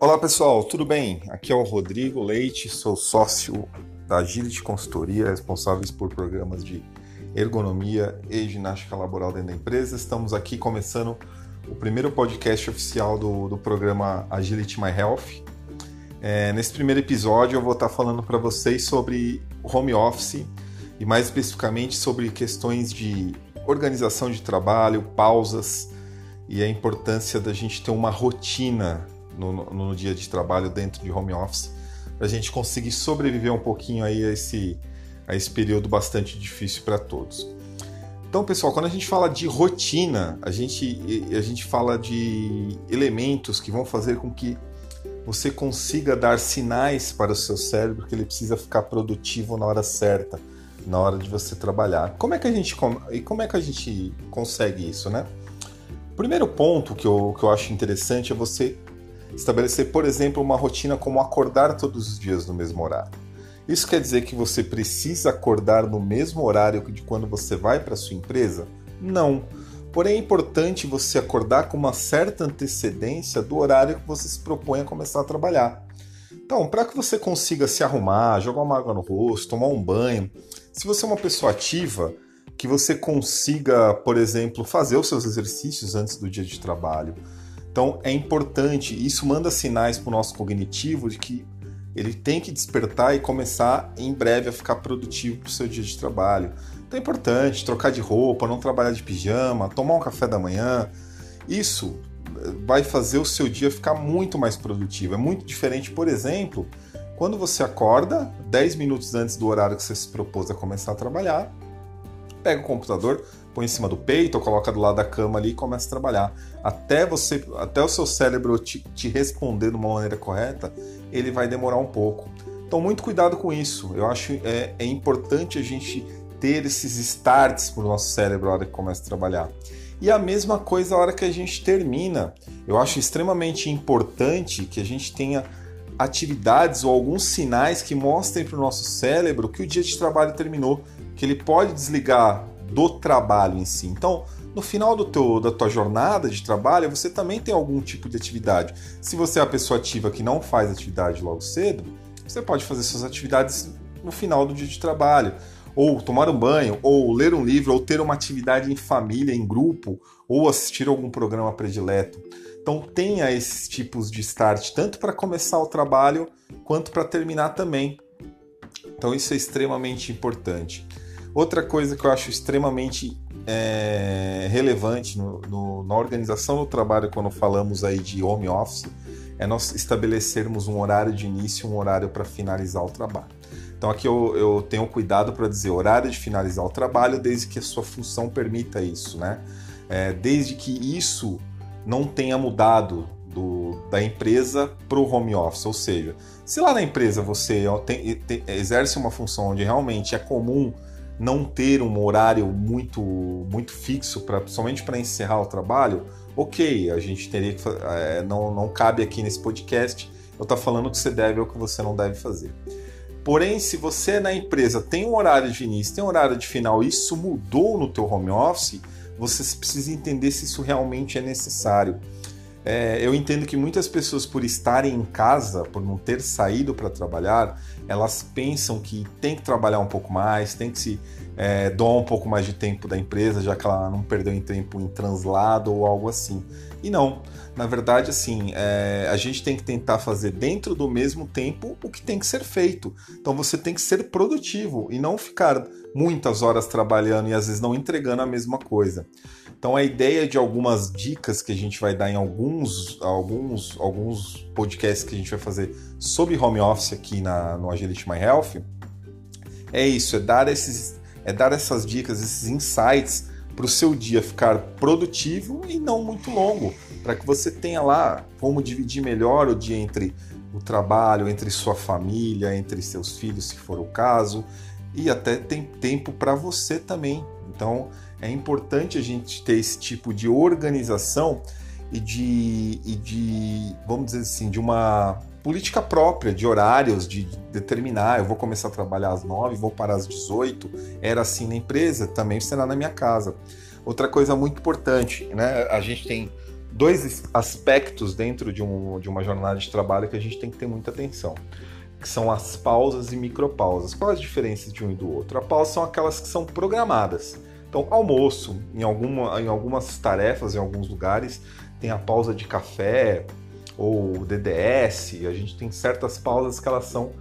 Olá pessoal, tudo bem? Aqui é o Rodrigo Leite, sou sócio da Agility Consultoria, responsáveis por programas de ergonomia e ginástica laboral dentro da empresa. Estamos aqui começando o primeiro podcast oficial do, do programa Agility My Health. É, nesse primeiro episódio eu vou estar falando para vocês sobre home office e mais especificamente sobre questões de organização de trabalho, pausas e a importância da gente ter uma rotina no, no, dia de trabalho dentro de home office para a gente conseguir sobreviver um pouquinho aí a esse, a esse período bastante difícil para todos. Então, pessoal, quando a gente fala de rotina, a gente, a gente fala de elementos que vão fazer com que você consiga dar sinais para o seu cérebro que ele precisa ficar produtivo na hora certa, na hora de você trabalhar. Como é que a gente e como é que a gente consegue isso, né? O primeiro ponto que eu, que eu acho interessante é você estabelecer, por exemplo, uma rotina como acordar todos os dias no mesmo horário. Isso quer dizer que você precisa acordar no mesmo horário de quando você vai para sua empresa? Não. Porém, é importante você acordar com uma certa antecedência do horário que você se propõe a começar a trabalhar. Então, para que você consiga se arrumar, jogar uma água no rosto, tomar um banho, se você é uma pessoa ativa, que você consiga, por exemplo, fazer os seus exercícios antes do dia de trabalho, então é importante, isso manda sinais para o nosso cognitivo de que ele tem que despertar e começar em breve a ficar produtivo para o seu dia de trabalho. Então é importante trocar de roupa, não trabalhar de pijama, tomar um café da manhã. Isso eh, vai fazer o seu dia ficar muito mais produtivo. É muito diferente, por exemplo, quando você acorda 10 minutos antes do horário que você se propôs a começar a trabalhar, pega o computador, põe em cima do peito ou coloca do lado da cama ali e começa a trabalhar. Até você, até o seu cérebro te, te responder de uma maneira correta, ele vai demorar um pouco. Então, muito cuidado com isso. Eu acho é, é importante a gente ter esses starts para o nosso cérebro na hora que começa a trabalhar. E a mesma coisa a hora que a gente termina. Eu acho extremamente importante que a gente tenha atividades ou alguns sinais que mostrem para o nosso cérebro que o dia de trabalho terminou, que ele pode desligar do trabalho em si. Então, no final do teu, da tua jornada de trabalho, você também tem algum tipo de atividade. Se você é a pessoa ativa que não faz atividade logo cedo, você pode fazer suas atividades no final do dia de trabalho. Ou tomar um banho, ou ler um livro, ou ter uma atividade em família, em grupo, ou assistir algum programa predileto. Então tenha esses tipos de start, tanto para começar o trabalho quanto para terminar também. Então isso é extremamente importante. Outra coisa que eu acho extremamente é, relevante no, no, na organização do trabalho quando falamos aí de home office é nós estabelecermos um horário de início e um horário para finalizar o trabalho. Então aqui eu, eu tenho cuidado para dizer horário de finalizar o trabalho desde que a sua função permita isso, né? É, desde que isso não tenha mudado do, da empresa para o home office, ou seja, se lá na empresa você tem, tem, exerce uma função onde realmente é comum não ter um horário muito muito fixo para somente para encerrar o trabalho, ok, a gente teria que é, não não cabe aqui nesse podcast eu estar tá falando o que você deve ou o que você não deve fazer. Porém, se você na empresa tem um horário de início, tem um horário de final, isso mudou no teu home office, você precisa entender se isso realmente é necessário. É, eu entendo que muitas pessoas, por estarem em casa, por não ter saído para trabalhar, elas pensam que tem que trabalhar um pouco mais, tem que se é, doar um pouco mais de tempo da empresa, já que ela não perdeu em tempo em translado ou algo assim. E não, na verdade, assim, é, a gente tem que tentar fazer dentro do mesmo tempo o que tem que ser feito. Então você tem que ser produtivo e não ficar muitas horas trabalhando e às vezes não entregando a mesma coisa. Então a ideia de algumas dicas que a gente vai dar em alguns, alguns, alguns podcasts que a gente vai fazer sobre home office aqui na, no Agility My Health é isso, é dar, esses, é dar essas dicas, esses insights para o seu dia ficar produtivo e não muito longo, para que você tenha lá como dividir melhor o dia entre o trabalho, entre sua família, entre seus filhos, se for o caso, e até tem tempo para você também. Então, é importante a gente ter esse tipo de organização e de, e de vamos dizer assim, de uma política própria de horários, de determinar, eu vou começar a trabalhar às 9, vou parar às 18, era assim na empresa, também será na minha casa. Outra coisa muito importante, né? A gente tem dois aspectos dentro de, um, de uma jornada de trabalho que a gente tem que ter muita atenção, que são as pausas e micropausas. Quais as diferenças de um e do outro? A pausa são aquelas que são programadas. Então, almoço, em, alguma, em algumas tarefas, em alguns lugares, tem a pausa de café ou DDS, a gente tem certas pausas que elas são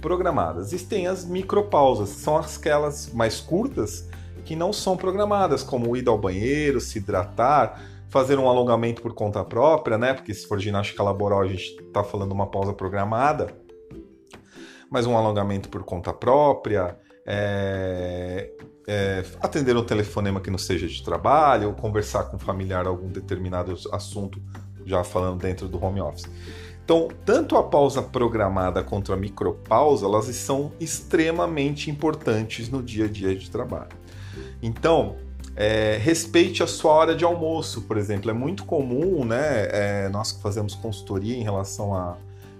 programadas. E tem as micropausas, são aquelas mais curtas que não são programadas, como ir ao banheiro, se hidratar, fazer um alongamento por conta própria, né? Porque se for ginástica laboral, a gente está falando uma pausa programada, mas um alongamento por conta própria, é, é, atender um telefonema que não seja de trabalho, ou conversar com um familiar algum determinado assunto, já falando dentro do home office. Então, tanto a pausa programada quanto a micropausa, elas são extremamente importantes no dia a dia de trabalho. Então, é, respeite a sua hora de almoço, por exemplo. É muito comum, né? É, nós que fazemos consultoria em relação a,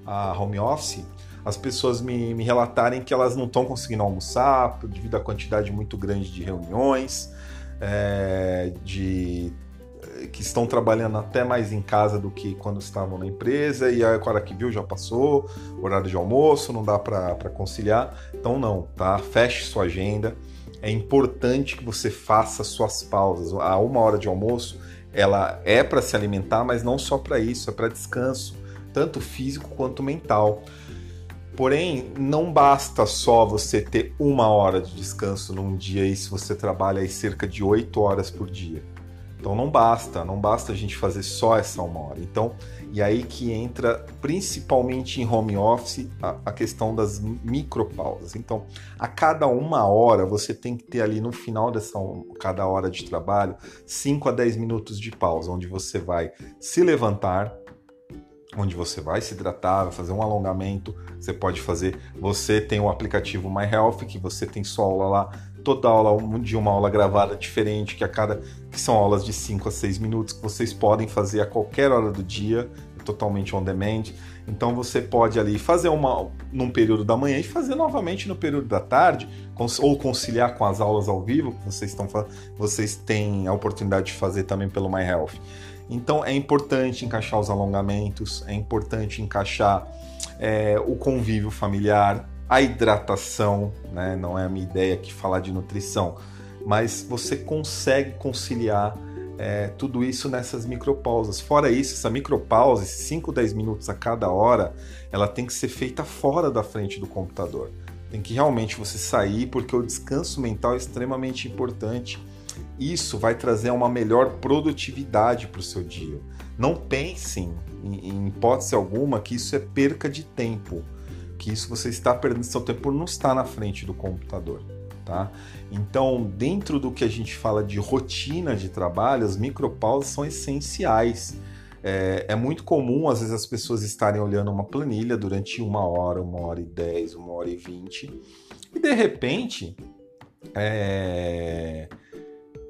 a home office, as pessoas me, me relatarem que elas não estão conseguindo almoçar devido à quantidade muito grande de reuniões, é, de que estão trabalhando até mais em casa do que quando estavam na empresa, e a hora que viu já passou, horário de almoço, não dá para conciliar. Então não, tá? Feche sua agenda. É importante que você faça suas pausas. A uma hora de almoço, ela é para se alimentar, mas não só para isso, é para descanso, tanto físico quanto mental. Porém, não basta só você ter uma hora de descanso num dia e se você trabalha aí cerca de oito horas por dia. Então não basta, não basta a gente fazer só essa uma hora. Então, e aí que entra principalmente em home office a, a questão das micropausas. Então, a cada uma hora você tem que ter ali no final dessa cada hora de trabalho 5 a 10 minutos de pausa, onde você vai se levantar, onde você vai se hidratar, vai fazer um alongamento, você pode fazer. Você tem o aplicativo My Health, que você tem sua aula lá, toda aula um dia uma aula gravada diferente, que a cada que são aulas de 5 a 6 minutos que vocês podem fazer a qualquer hora do dia, totalmente on demand. Então você pode ali fazer uma num período da manhã e fazer novamente no período da tarde, ou conciliar com as aulas ao vivo que vocês estão vocês têm a oportunidade de fazer também pelo My Health. Então é importante encaixar os alongamentos, é importante encaixar é, o convívio familiar, a hidratação, né? não é a minha ideia aqui falar de nutrição, mas você consegue conciliar é, tudo isso nessas micropausas. Fora isso, essa micropausa, esses 5, 10 minutos a cada hora, ela tem que ser feita fora da frente do computador. Tem que realmente você sair, porque o descanso mental é extremamente importante isso vai trazer uma melhor produtividade para o seu dia. Não pensem, em, em hipótese alguma, que isso é perca de tempo, que isso você está perdendo seu tempo por não estar na frente do computador. Tá? Então, dentro do que a gente fala de rotina de trabalho, as micropausas são essenciais. É, é, muito comum, às vezes, as pessoas estarem olhando uma planilha durante uma hora, uma hora e dez, uma hora e vinte, e de repente é,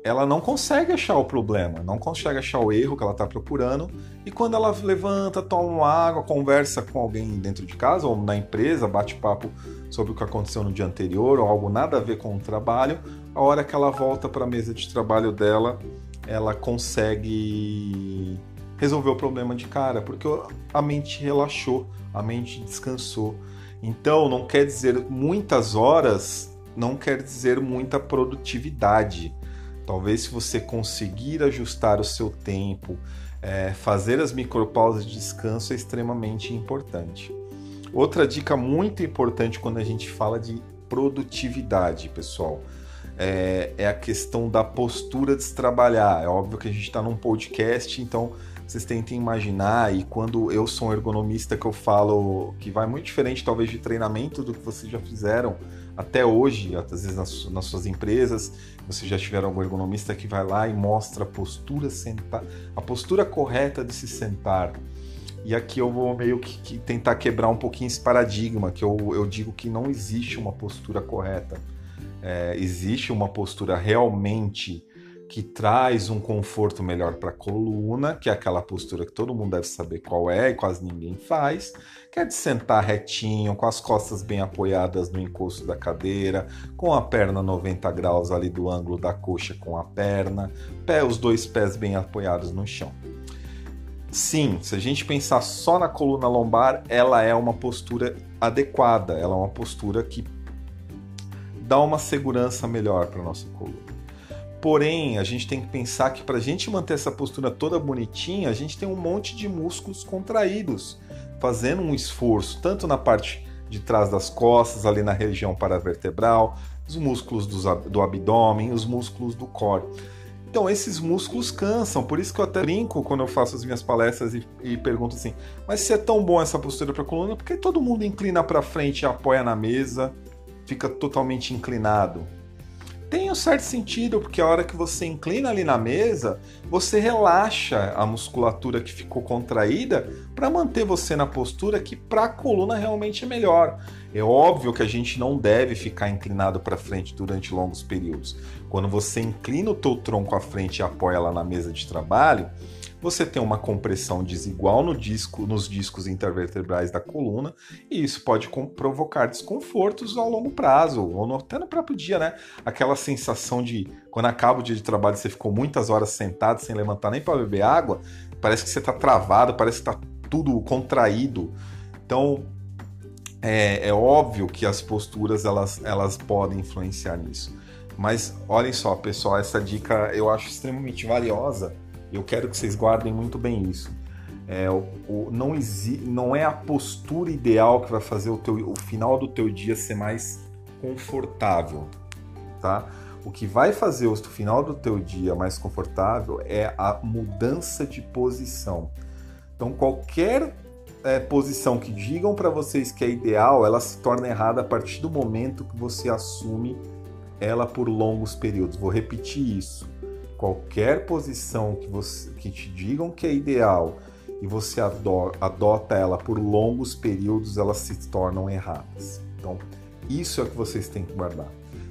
ela não consegue achar o problema, não consegue achar o erro que ela está procurando. E quando ela levanta, toma uma água, conversa com alguém dentro de casa ou na empresa, bate papo sobre o que aconteceu no dia anterior ou algo nada a ver com o trabalho, a hora que ela volta para a mesa de trabalho dela, ela consegue resolver o problema de cara, porque a mente relaxou, a mente descansou. Então, não quer dizer muitas horas, não quer dizer muita produtividade Talvez se você conseguir ajustar o seu tempo, é, fazer as micropausas de descanso é extremamente importante. Outra dica muito importante quando a gente fala de produtividade, pessoal, é, é a questão da postura de se trabalhar. É óbvio que a gente está num podcast, então vocês tentem imaginar, e quando eu sou um ergonomista que eu falo que vai muito diferente talvez de treinamento do que vocês já fizeram até hoje, às vezes nas, nas suas empresas, vocês já tiveram algum ergonomista que vai lá e mostra a postura sentar, a postura correta de se sentar. E aqui eu vou meio que, que tentar quebrar um pouquinho esse paradigma, que eu, eu digo que não existe uma postura correta. É, existe uma postura realmente que traz um conforto melhor para a coluna, que é aquela postura que todo mundo deve saber qual é e quase ninguém faz, que é de sentar retinho, com as costas bem apoiadas no encosto da cadeira, com a perna 90 graus ali do ângulo da coxa com a perna, pé, os dois pés bem apoiados no chão. sim, se a gente pensar só na coluna lombar, ela é uma postura adequada, ela é uma postura que dá uma segurança melhor para nossa coluna. Porém, a gente tem que pensar que para a gente manter essa postura toda bonitinha, a gente tem um monte de músculos contraídos, fazendo um esforço, tanto na parte de trás das costas, ali na região paravertebral, os músculos do, abdômen, os músculos do core. Então, esses músculos cansam, por isso que eu até brinco quando eu faço as minhas palestras e, e pergunto assim: mas se é tão bom essa postura para a coluna, por que todo mundo inclina para frente e apoia na mesa, fica totalmente inclinado? Tem um certo sentido, porque a hora que você inclina ali na mesa, você relaxa a musculatura que ficou contraída para manter você na postura que para a coluna realmente é melhor. É óbvio que a gente não deve ficar inclinado para frente durante longos períodos. Quando você inclina o teu tronco à frente e apoia lá na mesa de trabalho, você tem uma compressão desigual no disco, nos discos intervertebrais da coluna, e isso pode provocar desconfortos ao longo prazo, ou no, até no próprio dia, né? Aquela sensação de quando acaba o dia de trabalho você ficou muitas horas sentado sem levantar nem para beber água, parece que você está travado, parece que está tudo contraído. Então, é, é, óbvio que as posturas elas, elas podem influenciar nisso. Mas olhem só, pessoal, essa dica eu acho extremamente valiosa eu quero que vocês guardem muito bem isso. É, o, o, não, exi, não é a postura ideal que vai fazer o, teu, o final do teu dia ser mais confortável, tá? O que vai fazer o final do teu dia mais confortável é a mudança de posição. Então, qualquer é, posição que digam para vocês que é ideal, ela se torna errada a partir do momento que você assume ela por longos períodos. Vou repetir isso qualquer posição que, você, que te digam que é ideal e você adota ela por longos períodos, elas se tornam erradas. Então, isso é o que vocês têm que guardar.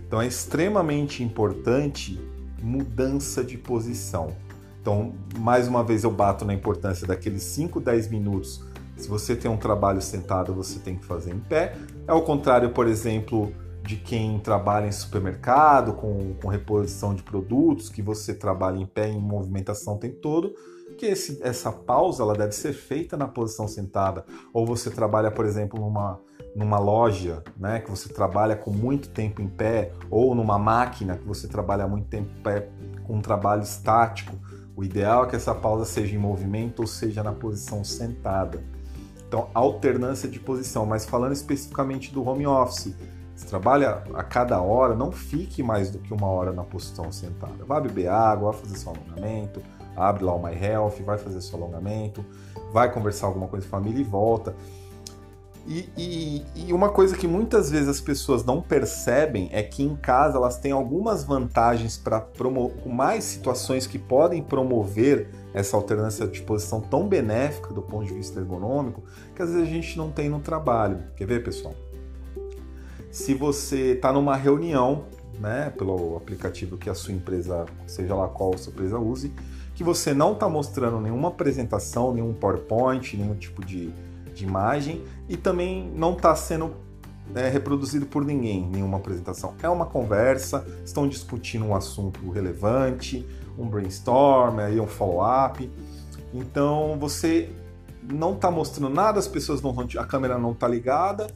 Então, é extremamente importante mudança de posição. Então, mais uma vez, eu bato na importância daqueles 5, 10 minutos. Se você tem um trabalho sentado, você tem que fazer em pé. É o contrário, por exemplo, de quem trabalha em supermercado, com, com reposição de produtos, que você trabalha em pé, em movimentação o tempo todo, que esse, essa pausa ela deve ser feita na posição sentada. Ou você trabalha, por exemplo, numa, numa loja, né, que você trabalha com muito tempo em pé, ou numa máquina que você trabalha muito tempo em pé com um trabalho estático. O ideal é que essa pausa seja em movimento ou seja na posição sentada. Então, alternância de posição, mas falando especificamente do home office, você trabalha a cada hora, não fique mais do que uma hora na posição sentada. Vai beber água, vai fazer seu alongamento, abre lá o My Health, vai fazer seu alongamento, vai conversar alguma coisa com a família e volta. E, e, e, uma coisa que muitas vezes as pessoas não percebem é que em casa elas têm algumas vantagens para promover mais situações que podem promover essa alternância de posição tão benéfica do ponto de vista ergonômico que às vezes a gente não tem no trabalho. Quer ver, pessoal? Se você está numa reunião, né, pelo aplicativo que a sua empresa, seja lá qual a sua empresa use, que você não está mostrando nenhuma apresentação, nenhum PowerPoint, nenhum tipo de, de imagem e também não está sendo é, reproduzido por ninguém, nenhuma apresentação. É uma conversa, estão discutindo um assunto relevante, um brainstorm, aí um follow-up. Então você não está mostrando nada, as pessoas não a câmera não está ligada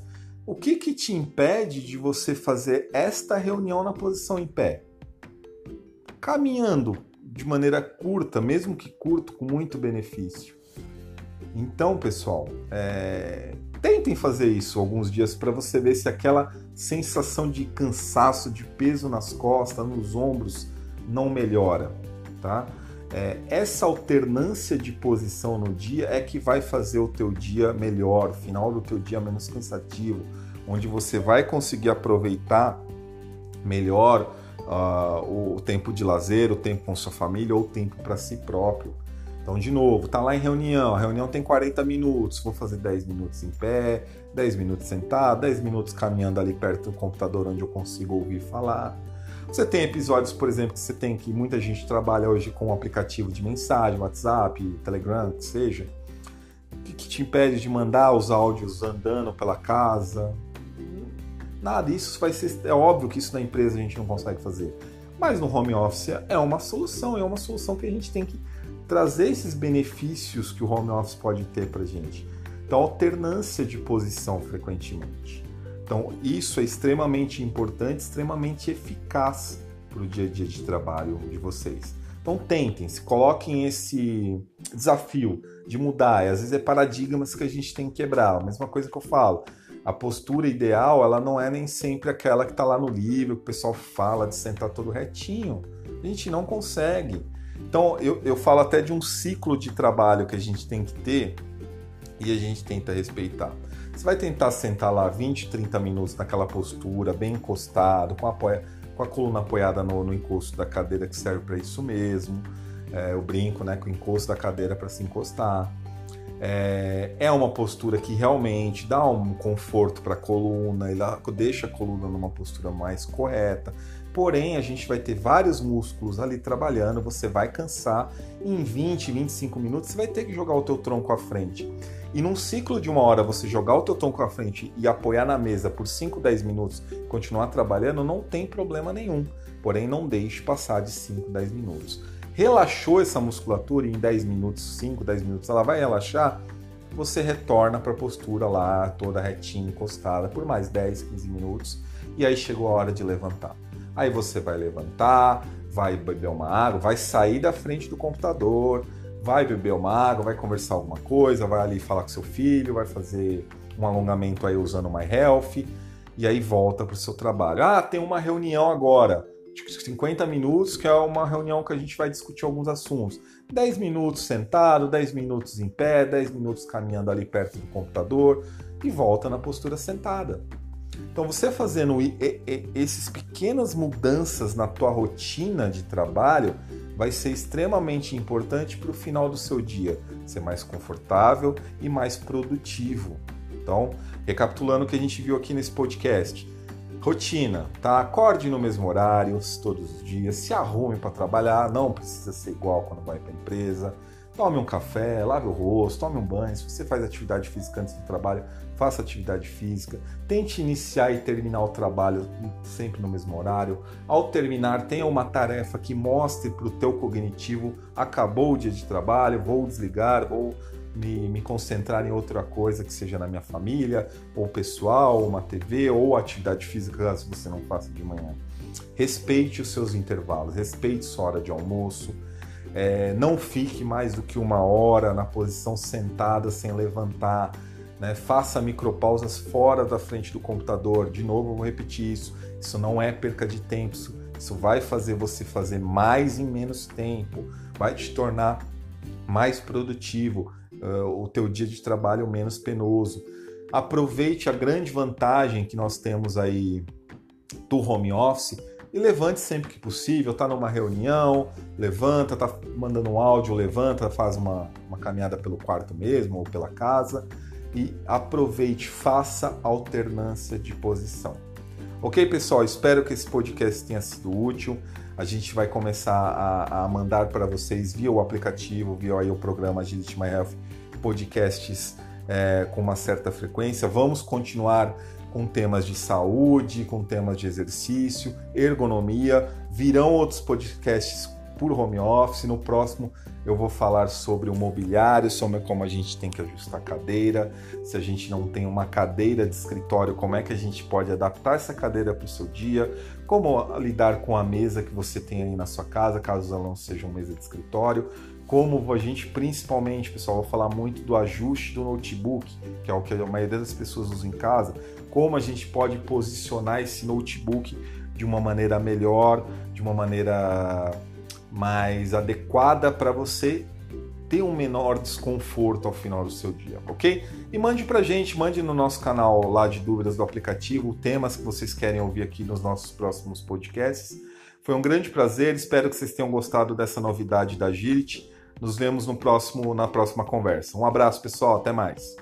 o que, que te impede de você fazer esta reunião na posição em pé? Caminhando de maneira curta, mesmo que curto, com muito benefício. Então, pessoal, é... tentem fazer isso alguns dias para você ver se aquela sensação de cansaço, de peso nas costas, nos ombros, não melhora, tá? É, essa alternância de posição no dia é que vai fazer o teu dia melhor, o final do teu dia menos cansativo, onde você vai conseguir aproveitar melhor uh, o tempo de lazer, o tempo com sua família ou o tempo para si próprio. Então, de novo, tá lá em reunião, a reunião tem 40 minutos, vou fazer 10 minutos em pé, 10 minutos sentado, 10 minutos caminhando ali perto do computador onde eu consigo ouvir falar. Você tem episódios, por exemplo, que você tem que muita gente trabalha hoje com um aplicativo de mensagem, WhatsApp, Telegram, que seja, que te impede de mandar os áudios andando pela casa, Nada, isso vai ser. É óbvio que isso na empresa a gente não consegue fazer. Mas no home office é uma solução, é uma solução que a gente tem que trazer esses benefícios que o home office pode ter para gente. Então, alternância de posição frequentemente. Então, isso é extremamente importante, extremamente eficaz para o dia a dia de trabalho de vocês. Então, tentem, se coloquem esse desafio de mudar. E às vezes é paradigmas que a gente tem que quebrar. A mesma coisa que eu falo. A postura ideal, ela não é nem sempre aquela que está lá no livro, que o pessoal fala de sentar todo retinho. A gente não consegue. Então, eu, eu falo até de um ciclo de trabalho que a gente tem que ter e a gente tenta respeitar. Você vai tentar sentar lá 20, 30 minutos naquela postura, bem encostado, com a, apoia, com a coluna apoiada no, no encosto da cadeira, que serve para isso mesmo. É, o brinco, né, com o encosto da cadeira para se encostar. É, é, uma postura que realmente dá um conforto para a coluna, e deixa a coluna numa postura mais correta. Porém, a gente vai ter vários músculos ali trabalhando, você vai cansar. Em 20, 25 minutos, você vai ter que jogar o teu tronco à frente. E num ciclo de uma hora, você jogar o teu tronco à frente e apoiar na mesa por 5, 10 minutos, continuar trabalhando, não tem problema nenhum. Porém, não deixe passar de 5, 10 minutos. Relaxou essa musculatura em 10 minutos, 5, 10 minutos, ela vai relaxar, você retorna para a postura lá, toda retinha, encostada, por mais 10, 15 minutos, e aí chegou a hora de levantar. Aí você vai levantar, vai beber uma água, vai sair da frente do computador, vai beber uma água, vai conversar alguma coisa, vai ali falar com seu filho, vai fazer um alongamento aí usando o My Health e aí volta para o seu trabalho. Ah, tem uma reunião agora, de 50 minutos, que é uma reunião que a gente vai discutir alguns assuntos. 10 minutos sentado, 10 minutos em pé, 10 minutos caminhando ali perto do computador e volta na postura sentada. Então, você fazendo esses pequenas mudanças na tua rotina de trabalho vai ser extremamente importante para o final do seu dia ser mais confortável e mais produtivo. Então, recapitulando o que a gente viu aqui nesse podcast, rotina, tá? Acorde no mesmo horário todos os dias, se arrume para trabalhar, não precisa ser igual quando vai para a empresa. Tome um café, lave o rosto, tome um banho. Se você faz atividade física antes do trabalho, faça atividade física. Tente iniciar e terminar o trabalho sempre no mesmo horário. Ao terminar, tenha uma tarefa que mostre para o teu cognitivo acabou o dia de trabalho, vou desligar, vou me, me, concentrar em outra coisa que seja na minha família, ou pessoal, uma TV, ou atividade física, caso você não faça de manhã. Respeite os seus intervalos, respeite sua hora de almoço, é, não fique mais do que uma hora na posição sentada sem levantar. Né? Faça micropausas fora da frente do computador. De novo, eu vou repetir isso. Isso não é perca de tempo. Isso, vai fazer você fazer mais em menos tempo. Vai te tornar mais produtivo. Uh, o teu dia de trabalho menos penoso. Aproveite a grande vantagem que nós temos aí do home office e levante sempre que possível, tá numa reunião, levanta, tá mandando um áudio, levanta, faz uma, uma caminhada pelo quarto mesmo ou pela casa e aproveite, faça alternância de posição. Ok, pessoal? Espero que esse podcast tenha sido útil. A gente vai começar a, a mandar para vocês via o aplicativo, via aí o programa Agility My Health, podcasts é, com uma certa frequência. Vamos continuar com temas de saúde, com temas de exercício, ergonomia. Virão outros podcasts por home office. No próximo eu vou falar sobre o mobiliário, sobre como a gente tem que ajustar a cadeira, se a gente não tem uma cadeira de escritório, como é que a gente pode adaptar essa cadeira para o seu dia, como lidar com a mesa que você tem aí na sua casa, caso ela não seja uma mesa de escritório, como a gente principalmente, pessoal, vou falar muito do ajuste do notebook, que é o que a maioria das pessoas usa em casa, como a gente pode posicionar esse notebook de uma maneira melhor, de uma maneira mais adequada para você ter um menor desconforto ao final do seu dia, ok? E mande pra gente, mande no nosso canal lá de dúvidas do aplicativo temas que vocês querem ouvir aqui nos nossos próximos podcasts. Foi um grande prazer, espero que vocês tenham gostado dessa novidade da Agility. Nos vemos no próximo, na próxima conversa. Um abraço, pessoal, até mais.